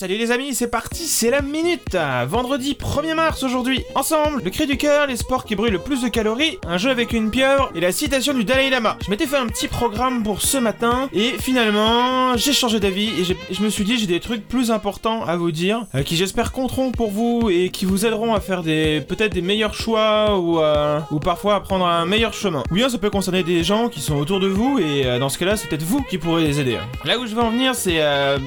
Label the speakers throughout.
Speaker 1: Salut les amis, c'est parti, c'est la minute Vendredi 1er mars aujourd'hui. Ensemble, le cri du cœur, les sports qui brûlent le plus de calories, un jeu avec une pieuvre et la citation du Dalai Lama. Je m'étais fait un petit programme pour ce matin et finalement, j'ai changé d'avis et je me suis dit j'ai des trucs plus importants à vous dire euh, qui j'espère compteront pour vous et qui vous aideront à faire des peut-être des meilleurs choix ou, euh, ou parfois à prendre un meilleur chemin. Ou bien ça peut concerner des gens qui sont autour de vous et euh, dans ce cas-là, c'est peut-être vous qui pourrez les aider. Là où je veux en venir, c'est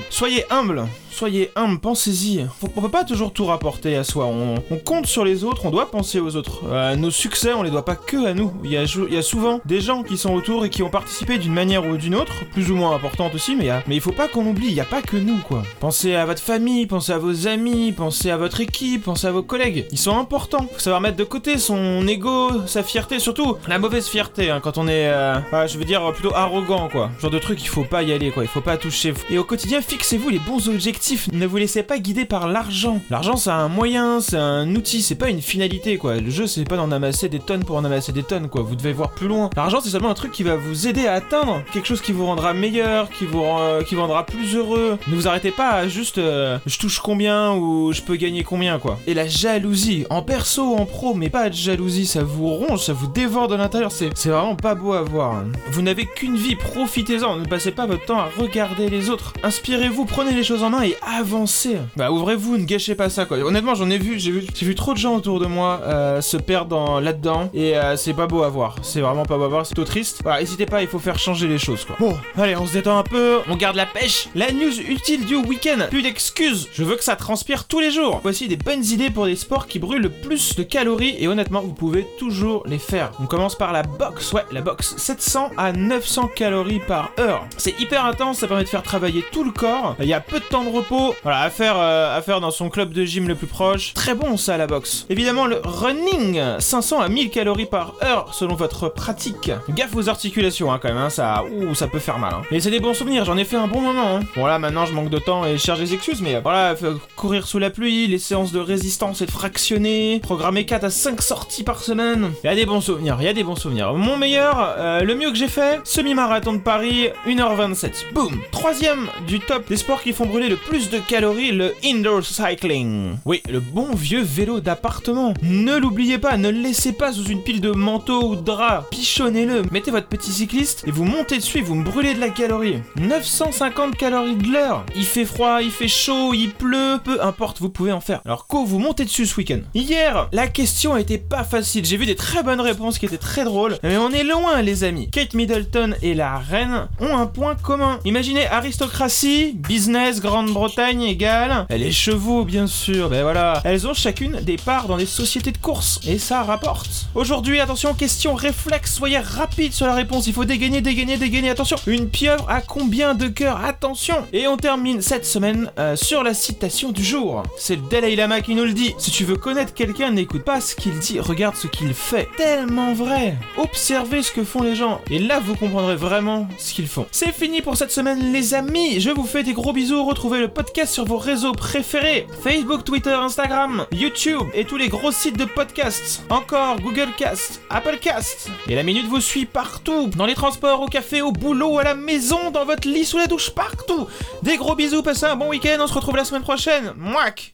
Speaker 1: soyez humble. Soyez humble, pensez-y. Faut- On peut pas toujours tout rapporter à soi. On, compte sur les autres, on doit penser aux autres. Euh, nos succès, on les doit pas que à nous. Il y, a, souvent des gens qui sont autour et qui ont participé d'une manière ou d'une autre, plus ou moins importante aussi, mais, il faut pas qu'on oublie, il y a pas que nous, quoi. Pensez à votre famille, pensez à vos amis, pensez à votre équipe, pensez à vos collègues. Ils sont importants. Faut savoir mettre de côté son ego, sa fierté, surtout la mauvaise fierté, hein, quand on est, euh, je veux dire, plutôt arrogant, quoi. Genre de truc, il faut pas y aller, quoi. Il faut pas toucher. Et au quotidien, fixez-vous les bons objectifs. Ne vous laissez pas guider par l'argent. L'argent, c'est un moyen, c'est un outil, c'est pas une finalité, quoi. Le jeu, c'est pas d'en amasser des tonnes pour en amasser des tonnes, quoi. Vous devez voir plus loin. L'argent, c'est seulement un truc qui va vous aider à atteindre quelque chose qui vous rendra meilleur, qui vous, euh, qui vous rendra plus heureux. Ne vous arrêtez pas à juste euh, je touche combien ou je peux gagner combien, quoi. Et la jalousie, en perso, en pro, mais pas de jalousie, ça vous ronge, ça vous dévore de l'intérieur. C'est vraiment pas beau à voir. Vous n'avez qu'une vie, profitez-en. Ne passez pas votre temps à regarder les autres. Inspirez-vous, prenez les choses en main et avancez. Bah ouvrez-vous, ne gâchez pas ça quoi. Honnêtement, j'en ai vu, j'ai vu, j'ai vu trop de gens autour de moi euh, se perdre dans- là-dedans et euh, c'est pas beau à voir. C'est vraiment pas beau à voir, c'est tout triste. Voilà, n'hésitez pas, il faut faire changer les choses quoi. Bon, allez, on se détend un peu, on garde la pêche. La news utile du week-end. Plus d'excuses. Je veux que ça transpire tous les jours. Voici des bonnes idées pour des sports qui brûlent le plus de calories et honnêtement, vous pouvez toujours les faire. On commence par la boxe. Ouais, la boxe. 700 à 900 calories par heure. C'est hyper intense, ça permet de faire travailler tout le corps. Il y a peu de temps de repos. Voilà, à faire, euh, à faire dans son club de gym le plus proche. Très bon ça, la boxe. Évidemment, le running. 500 à 1000 calories par heure selon votre pratique. Gaffe aux articulations, hein, quand même. hein, ça, ouh, ça peut faire mal. hein. Mais c'est des bons souvenirs, j'en ai fait un bon moment. hein. Bon, là, maintenant, je manque de temps et je cherche des excuses, mais euh, voilà, faut courir sous la pluie, les séances de résistance et de fractionner, programmer 4 à 5 sorties par semaine. Il y a des bons souvenirs, il y a des bons souvenirs. Mon meilleur, euh, le mieux que j'ai fait, semi-marathon de Paris, 1h27. Boum Troisième du top des sports qui font brûler le plus de calories, le indoor cycling. Oui, le bon vieux vélo d'appartement. Ne l'oubliez pas, ne le laissez pas sous une pile de manteaux ou de draps. Pichonnez-le, mettez votre petit cycliste et vous montez dessus et vous me brûlez de la calorie. 950 calories de l'heure. Il fait froid, il fait chaud, il pleut, peu importe, vous pouvez en faire. Alors Co, vous montez dessus ce week-end. Hier, la question était pas facile. J'ai vu des très bonnes réponses qui étaient très drôles, mais on est loin les amis. Kate Middleton et la reine ont un point commun. Imaginez aristocratie, business, Grande-Bretagne égale les chevaux bien sûr. Ben voilà, elles ont chacune des parts dans des sociétés de course et ça rapporte. Aujourd'hui, attention, question réflexe, soyez rapide sur la réponse. Il faut dégainer, dégainer, dégainer. Attention, une pieuvre a combien de cœurs? Attention. Et on termine cette semaine euh, sur la citation du jour. C'est le Dalai Lama qui nous le dit. Si tu veux connaître quelqu'un, n'écoute pas ce qu'il dit, regarde ce qu'il fait. Tellement vrai. Observez ce que font les gens et là vous comprendrez vraiment ce qu'ils font. C'est fini pour cette semaine les amis. Je vous fais des gros bisous. Retrouvez le sur vos réseaux préférés. Facebook, Twitter, Instagram, YouTube et tous les gros sites de podcasts. Encore Google Cast, Apple Cast. Et la minute vous suit partout. Dans les transports, au café, au boulot, à la maison, dans votre lit, sous la douche, partout. Des gros bisous, passez un bon week-end. On se retrouve la semaine prochaine. Mouac